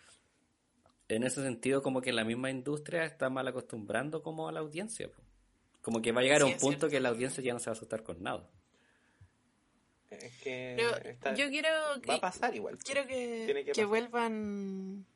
en ese sentido como que la misma industria está mal acostumbrando como a la audiencia. Como que va a llegar a un punto que la audiencia ya no se va a asustar con nada. Es que yo quiero va a pasar igual. Quiero que, que, vuelvan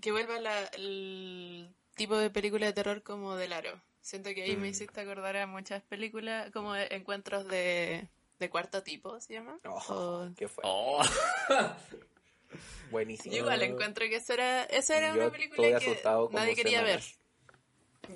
que vuelva el tipo de película de terror como del aro. Siento que ahí me mm. hiciste acordar a muchas películas como encuentros de, de cuarto tipo, ¿se llama? Oh, ¿Qué fue? Oh. Buenísimo. igual encuentro que esa era, esa era una película que nadie quería ver.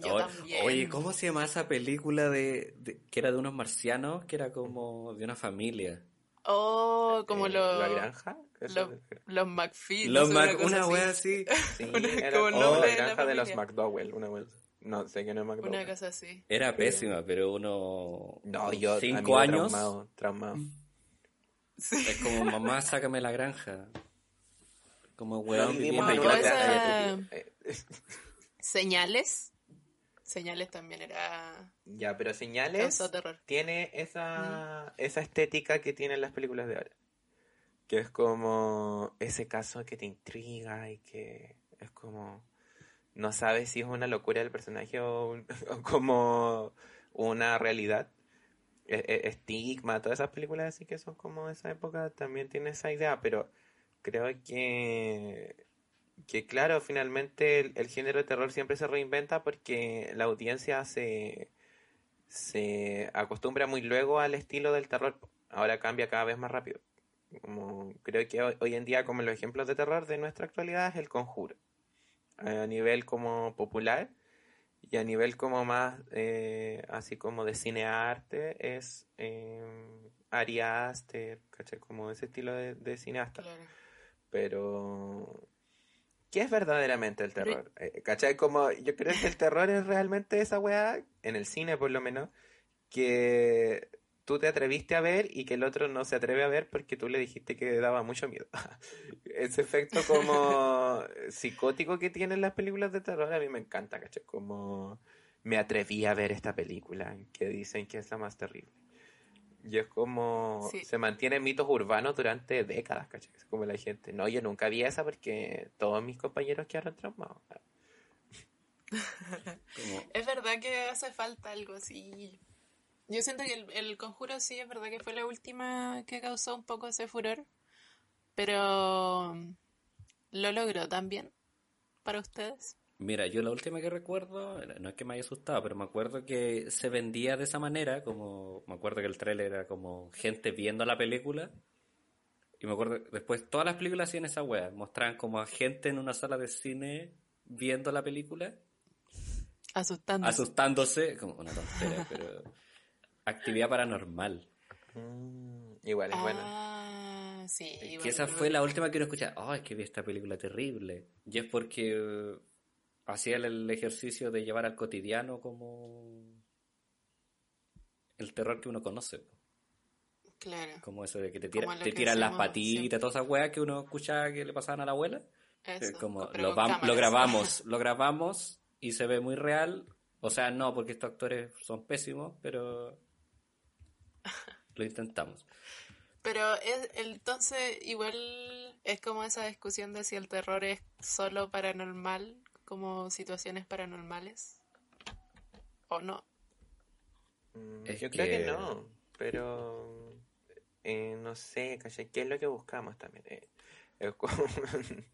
Yo también. Oye, ¿cómo se llama esa película de, que era de unos marcianos, que era como de una familia? Oh, como eh, los... ¿La granja? Los, los McPhee. Los Mac, una wea así. Sí, era como oh, la granja de, los McDowell, una wea No, sé que no es McDowell. Una cosa así. Era pésima, pero uno... No, yo... Cinco años... Traumado, traumado. Es como, mamá, sácame la granja. Como weón Señales. Señales también era. Ya, pero Señales tiene esa, mm. esa estética que tienen las películas de ahora. Que es como ese caso que te intriga y que es como. No sabes si es una locura del personaje o, como una realidad. E, e, estigma, todas esas películas así que son como de esa época también tiene esa idea, pero creo que, que claro, finalmente el, género de terror siempre se reinventa porque la audiencia se, se acostumbra muy luego al estilo del terror. Ahora cambia cada vez más rápido. Como, creo que hoy, en día como los ejemplos de terror de nuestra actualidad es el conjuro. A nivel como popular y a nivel como más eh, así como de cinearte es eh, Ari Aster, Como ese estilo de, cineasta. Pero, ¿qué es verdaderamente el terror? Eh, ¿Cachai? Como, yo creo que el terror es realmente esa weá, en el cine por lo menos, que tú te atreviste a ver y que el otro no se atreve a ver porque tú le dijiste que daba mucho miedo. Ese efecto como psicótico que tienen las películas de terror a mí me encanta, ¿cachai? Como me atreví a ver esta película que dicen que es la más terrible. Y es como se mantienen mitos urbanos durante décadas, ¿cachai? Es como la gente, no, yo nunca vi esa porque todos mis compañeros quedaron traumados. Es verdad que hace falta algo así. Yo siento que el, conjuro sí es verdad que fue la última que causó un poco ese furor, pero lo logró también para ustedes. Mira, yo la última que recuerdo, no es que me haya asustado, pero me acuerdo que se vendía de esa manera, como me acuerdo que el trailer era como gente viendo la película. Y me acuerdo, después todas las películas hacían esa wea, mostraban como a gente en una sala de cine viendo la película Asustándose. Asustándose, como una tontería, pero. Actividad paranormal. Mm, igual es buena. Ah, sí, igual, que esa fue la última que uno escucha. Oh, es que vi esta película terrible. Y es porque uh, hacía el, ejercicio de llevar al cotidiano como. el terror que uno conoce. Claro. Como eso de que te, te tiran las patitas, todas esas weas que uno escuchaba que le pasaban a la abuela. Eso, como lo, lo grabamos, lo grabamos y se ve muy real. O sea, no, porque estos actores son pésimos, pero lo intentamos. Pero es, entonces igual es como esa discusión de si el terror es solo paranormal, como situaciones paranormales, o no. Mm, yo creo que no, pero eh, no sé, ¿qué es lo que buscamos también? Eh,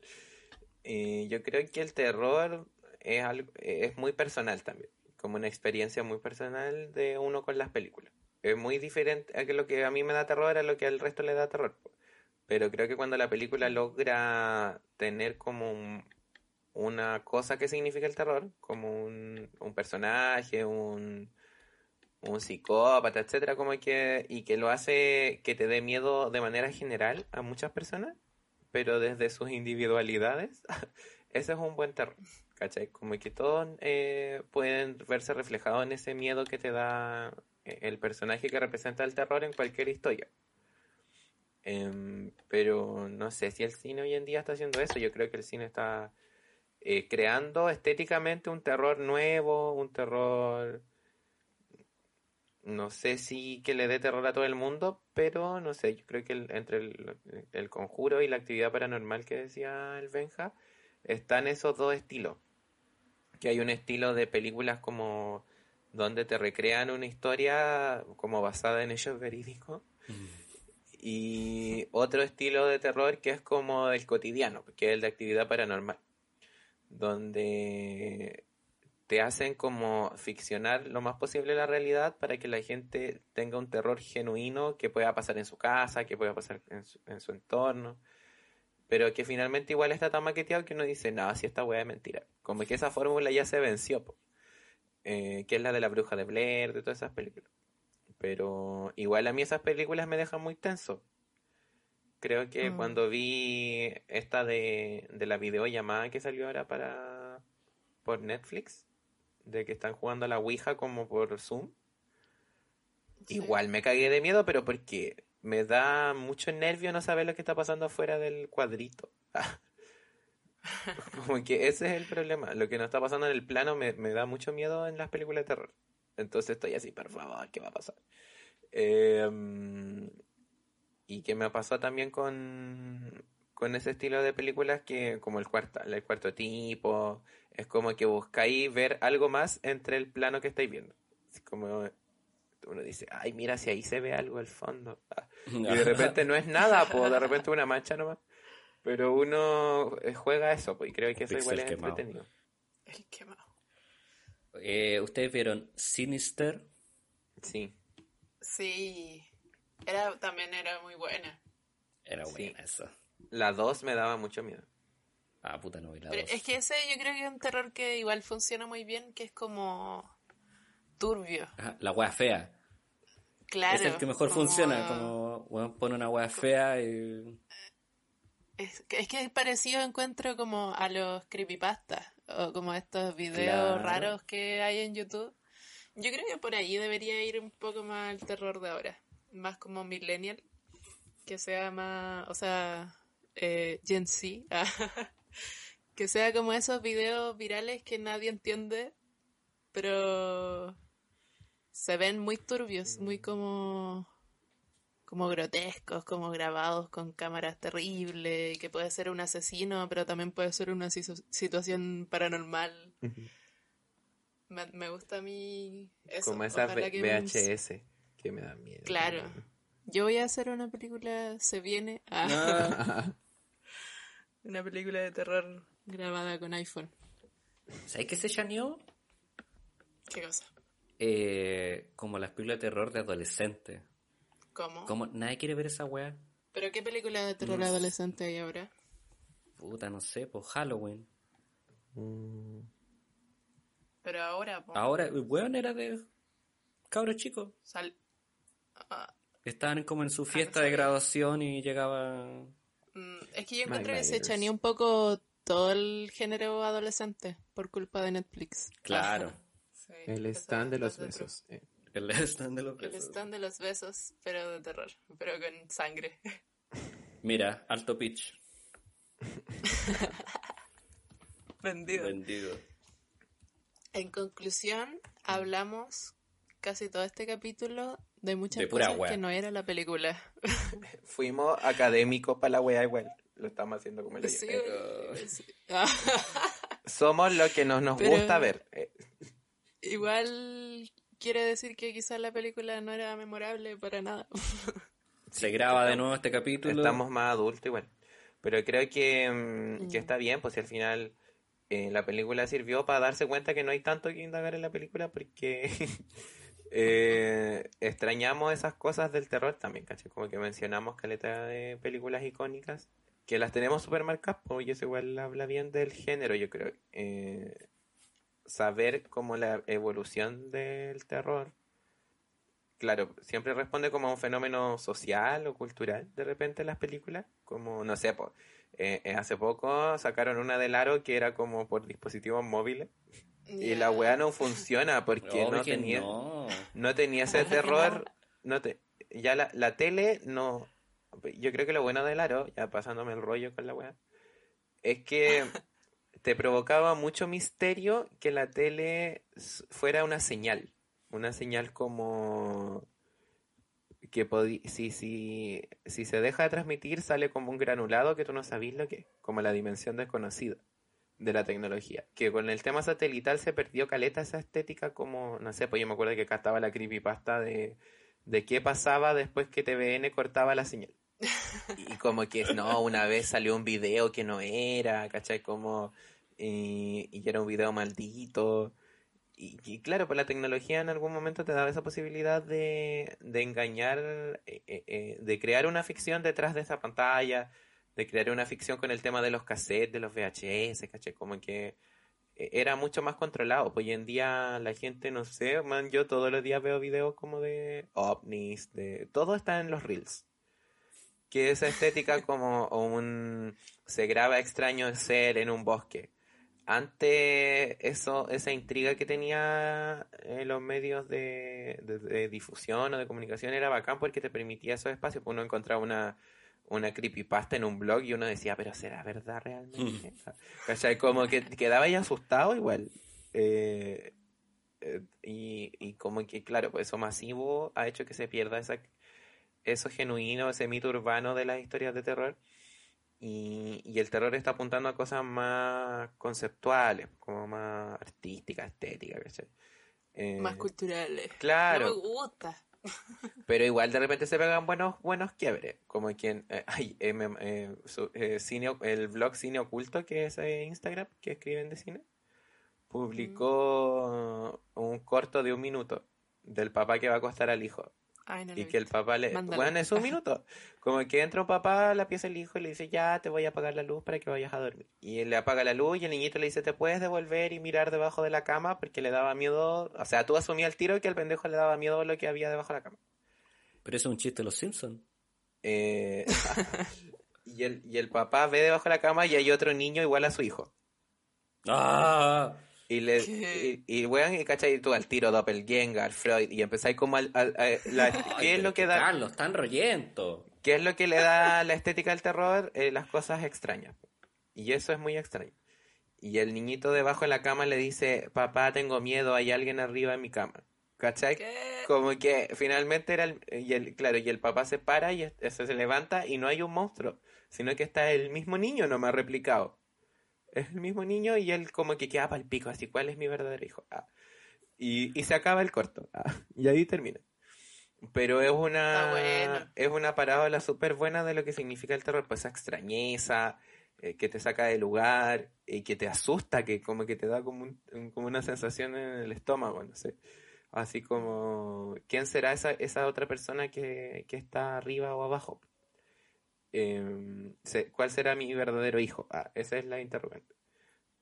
eh, yo creo que el terror es, algo, es muy personal también, como una experiencia muy personal de uno con las películas. Es muy diferente a que lo que a mí me da terror a lo que al resto le da terror. Pero creo que cuando la película logra tener como una cosa que significa el terror, como un, un personaje, un, un psicópata, etcétera, como que y que lo hace que te dé miedo de manera general a muchas personas, pero desde sus individualidades, ese es un buen terror. ¿cachai? Como que todos eh, pueden verse reflejados en ese miedo que te da el personaje que representa el terror en cualquier historia. Em, pero no sé si el cine hoy en día está haciendo eso. Yo creo que el cine está eh, creando estéticamente un terror nuevo, un terror... No sé si que le dé terror a todo el mundo, pero no sé, yo creo que entre el, el conjuro y la actividad paranormal que decía el Benja, están esos dos estilos que hay un estilo de películas como donde te recrean una historia como basada en hechos verídicos mm. y otro estilo de terror que es como el cotidiano, que es el de actividad paranormal, donde te hacen como ficcionar lo más posible la realidad para que la gente tenga un terror genuino que pueda pasar en su casa, que pueda pasar en su, en su entorno pero que finalmente igual está tan maqueteado que uno dice, no, si esta weá es mentira. Como que esa fórmula ya se venció, eh, que es la de la bruja de Blair, de todas esas películas. Pero igual a mí esas películas me dejan muy tenso. Creo que mm. cuando vi esta de, de la videollamada que salió ahora para por Netflix, de que están jugando a la Ouija como por Zoom, igual me cagué de miedo, pero porque me da mucho nervio no saber lo que está pasando afuera del cuadrito. Como que ese es el problema. Lo que no está pasando en el plano me, da mucho miedo en las películas de terror. Entonces estoy así, por favor, ¿qué va a pasar? Em, y que me pasó también con, con ese estilo de películas que, como el cuarto, el cuarto tipo, es como que buscáis ver algo más entre el plano que estáis viendo. como uno dice, ay, mira, si ahí se ve algo al fondo. Ah, y de repente no es nada, pues de repente una mancha nomás. Pero uno eh, juega eso, pues, y creo que eso igual es entretenido. El quemado. Eh, ¿Ustedes vieron Sinister? Sí. Sí. Era, también era muy buena. Era buena eso. La 2 me daba mucho miedo. Ah, puta, no Pero es que ese yo creo que es un terror que igual funciona muy bien, que es como turbio. la wea fea. Claro. Es el que mejor funciona, como pone una wea fea y... Es que, es que es parecido encuentro como a los creepypastas o como estos videos raros que hay en YouTube Yo creo que por ahí debería ir un poco más el terror de ahora. Más como millennial. Que sea más, o sea, eh, Gen Z. que sea como esos videos virales que nadie entiende, pero se ven muy turbios, muy como como grotescos, como grabados con cámaras terribles, que puede ser un asesino, pero también puede ser una situación paranormal. me, gusta a mí eso. Como esa VHS, que me da miedo. Claro. Yo voy a hacer una película, se viene. Ah. una película de terror grabada con iPhone. ¿Sabes qué se llaneó? ¿Qué cosa? Eh, como las películas de terror de adolescente. ¿Cómo? Como nadie quiere ver esa weá. ¿Pero qué película de terror adolescente hay ahora? Puta, no sé, pues Halloween. Mm. Pero ahora, Ahora, el weón era de cabros chicos. Sal... Ah. Estaban como en su ah, fiesta de graduación y llegaba... Mm, es que yo encuentro que se echanía un poco todo el género adolescente por culpa de Netflix. Claro. el stand de los besos. Eh. El stand de los besos. El stand de los besos, pero de terror, pero con sangre. Mira, alto pitch. Vendido. Vendido. En conclusión, hablamos casi todo este capítulo de muchas cosas que no era la película. Fuimos académicos para la wea igual. Lo estamos haciendo como el sí, Somos lo que nos, nos gusta ver. Igual quiere decir que quizás la película no era memorable para nada. Se graba de nuevo este capítulo. Estamos más adultos igual. Pero creo que, mm, que está bien, pues si al final eh, la película sirvió para darse cuenta que no hay tanto que indagar en la película porque eh, extrañamos esas cosas del terror también, ¿caché? Como que mencionamos caleta de películas icónicas que las tenemos super marcadas, pues y eso igual habla bien del género, yo creo. Eh, saber cómo la evolución del terror, claro, siempre responde como a un fenómeno social o cultural de repente en las películas, como, no sé, eh, eh, hace poco sacaron una del aro que era como por dispositivos móviles. Y la weá no funciona porque no, tenía, no. tenía ese terror. No te, ya la, la tele no. Yo creo que lo bueno del aro, ya pasándome el rollo con la weá, es que te provocaba mucho misterio que la tele fuera una señal. Una señal como que si, si, si se deja de transmitir sale como un granulado que tú no sabes lo que es, como la dimensión desconocida de la tecnología. Que con el tema satelital se perdió caleta esa estética como, no sé, pues yo me acuerdo que acá estaba la creepypasta de, de qué pasaba después que TVN cortaba la señal. Y como que, no, una vez salió un video que no era, ¿cachai? Como, y, y era un video maldito. Y, claro, pues la tecnología en algún momento te daba esa posibilidad de, de engañar, eh, eh, eh, de crear una ficción detrás de esa pantalla, de crear una ficción con el tema de los cassettes, de los VHS, ¿cachai? Como que era mucho más controlado. Hoy en día la gente, no sé, man, yo todos los días veo videos como de ovnis, de... Todo está en los reels que esa estética como un se graba extraño ser en un bosque. Antes eso, esa intriga que tenía en los medios de, difusión o de comunicación era bacán porque te permitía esos espacios. Pues uno encontraba una, una creepypasta en un blog y uno decía, pero ¿será verdad realmente? ¿Cachai? Como que quedaba ahí asustado igual. Eh, eh, y, y como que, claro, pues eso masivo ha hecho que se pierda esa eso genuino, ese mito urbano de las historias de terror. Y, y, el terror está apuntando a cosas más conceptuales, como más artísticas, estéticas, eh, más culturales. Claro. No me gusta. Pero igual de repente se pegan buenos buenos quiebres, como quien eh, ay, eh, el blog Cine Oculto, que es Instagram, que escriben de cine, publicó un corto de un minuto del papá que va a acostar al hijo y que el papá le... Bueno, es un minuto. Como que entra un papá a la pieza del hijo y le dice, ya te voy a apagar la luz para que vayas a dormir. Y él le apaga la luz y el niñito le dice, te puedes devolver y mirar debajo de la cama porque le daba miedo... O sea, tú asumías el tiro que al pendejo le daba miedo lo que había debajo de la cama. Pero eso es un chiste de los Simpsons. Eh... y, el, y el papá ve debajo de la cama y hay otro niño igual a su hijo. ¡Ah! Y, le, y, y, weón, y cachai tú al tiro Doppelganger, Freud, y empezáis como al, al, la, ¿qué es lo que da? Carlos, tan rollento. ¿Qué es lo que le da la estética al terror? Eh, las cosas extrañas. Y eso es muy extraño. Y el niñito debajo de la cama le dice, papá, tengo miedo, hay alguien arriba en mi cama. ¿Cachai? ¿Qué? Como que finalmente era el, y el, claro, y el papá se para y se, se levanta y no hay un monstruo, sino que está el mismo niño nomás replicado. Es el mismo niño y él como que queda para el pico, así, ¿cuál es mi verdadero hijo? Ah. Y, y se acaba el corto. Ah. Y ahí termina. Pero es una, bueno. es una parábola súper buena de lo que significa el terror, pues esa extrañeza, eh, que te saca de lugar, y que te asusta, que como que te da como, un- como una sensación en el estómago, no sé. Así como, ¿quién será esa, esa otra persona que, que está arriba o abajo? Se- ¿Cuál será mi verdadero hijo? Ah, esa es la interrogante.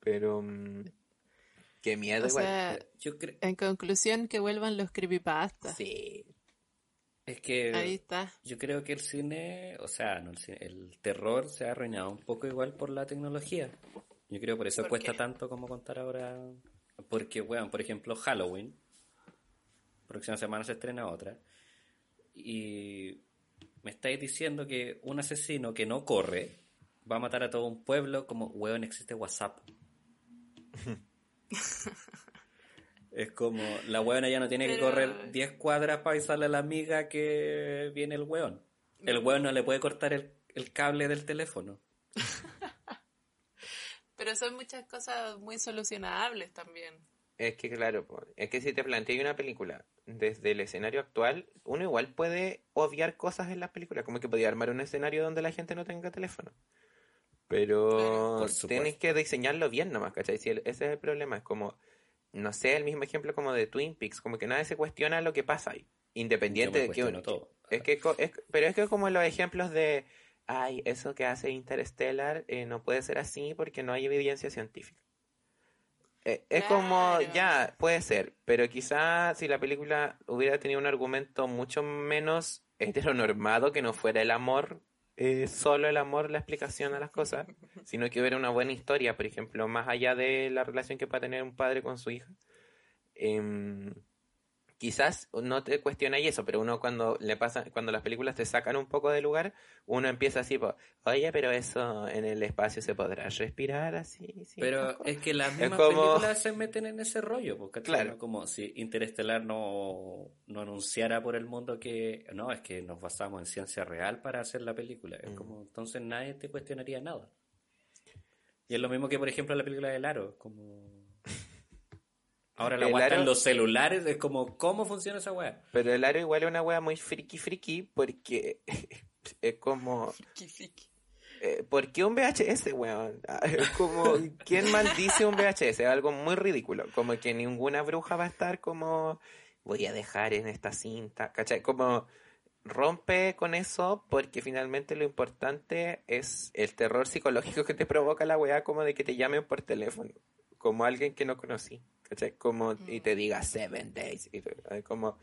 Pero, mm, qué miedo O igual. sea, Yo en conclusión, que vuelvan los creepypastas. Sí. Es que. Ahí está. Yo creo que el cine, o sea, no el, cine, el terror se ha arruinado un poco igual por la tecnología. Yo creo por eso ¿Por cuesta qué? tanto como contar ahora. Porque, bueno, por ejemplo, Halloween. Próxima semana se estrena otra. Y me estáis diciendo que un asesino que no corre va a matar a todo un pueblo como, weón, existe WhatsApp. Es como, la weona ya no tiene que correr 10 cuadras para avisarle a la amiga que viene el weón. El weón no le puede cortar el, el cable del teléfono. Pero son muchas cosas muy solucionables también. Es que claro, es que si te planteas una película desde el escenario actual, uno igual puede obviar cosas en las películas, como que podía armar un escenario donde la gente no tenga teléfono. Pero tienes que diseñarlo bien nomás, ¿cachai? Si el- ese es el problema, es como, no sé, el mismo ejemplo como de Twin Peaks, como que nadie se cuestiona lo que pasa ahí, independiente de que uno... todo. Es que, es- pero es que como los ejemplos de, ay, eso que hace Interstellar eh, no puede ser así porque no hay evidencia científica. Eh, es como, ya, puede ser, pero quizá si la película hubiera tenido un argumento mucho menos heteronormado, que no fuera el amor, eh, solo el amor la explicación a las cosas, sino que hubiera una buena historia, por ejemplo, más allá de la relación que pueda tener un padre con su hija. Em, quizás no te cuestionáis eso, pero uno cuando le pasa, cuando las películas te sacan un poco de lugar, uno empieza así, oye, pero eso en el espacio se podrá respirar así. sí, Pero poco?". es que las mismas como- películas se meten en ese rollo, porque Claro. como si Interestelar no, no anunciara por el mundo que no, es que nos basamos en ciencia real para hacer la película. Es Mm. como, entonces nadie te cuestionaría nada. Y es lo mismo que, por ejemplo, la película del aro, como... Ahora la El weá está en Aro- los celulares, es como, ¿cómo funciona esa weá? Pero el aro igual es una wea muy friki friki porque es como... Eh, ¿Por qué un VHS, weón? Ah, Es como, ¿quién maldice un VHS? Es algo muy ridículo. Como que ninguna bruja va a estar como, voy a dejar en esta cinta, ¿cachai? Como, rompe con eso porque finalmente lo importante es el terror psicológico que te provoca la weá como de que te llamen por teléfono. Como alguien que no conocí, ¿cachai? Como, y te diga seven days. Y eh, como,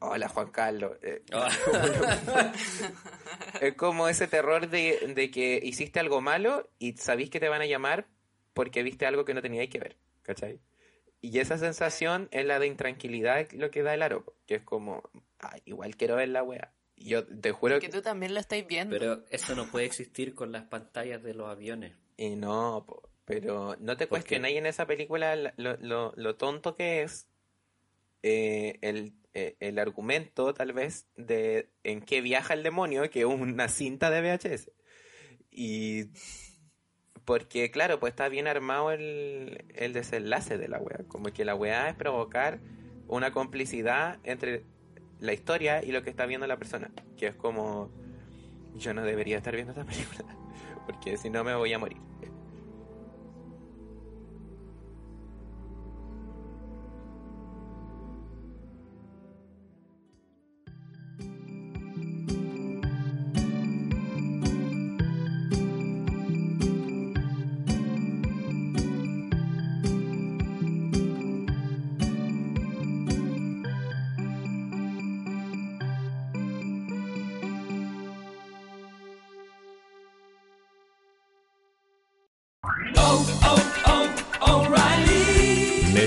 hola Juan Carlos. eh, es como ese terror de, de que hiciste algo malo y sabís que te van a llamar porque viste algo que no teníais que ver, ¿cachai? Y esa sensación es la de intranquilidad lo que da el aro, que es como, "Ay, igual quiero ver la wea. Yo te juro Que que... tú también lo estáis viendo. Pero eso no puede existir con las pantallas de los aviones. Y no, po, pero no te cuestionáis en esa película la- lo, lo, lo tonto que es eh, el, eh, el argumento, tal vez, de en qué viaja el demonio, que es una cinta de VHS. Y porque, claro, pues está bien armado el, el desenlace de la wea. Como que la wea es provocar una complicidad entre la historia y lo que está viendo la persona. Que es como, yo no debería estar viendo esta película, porque si no me voy a morir.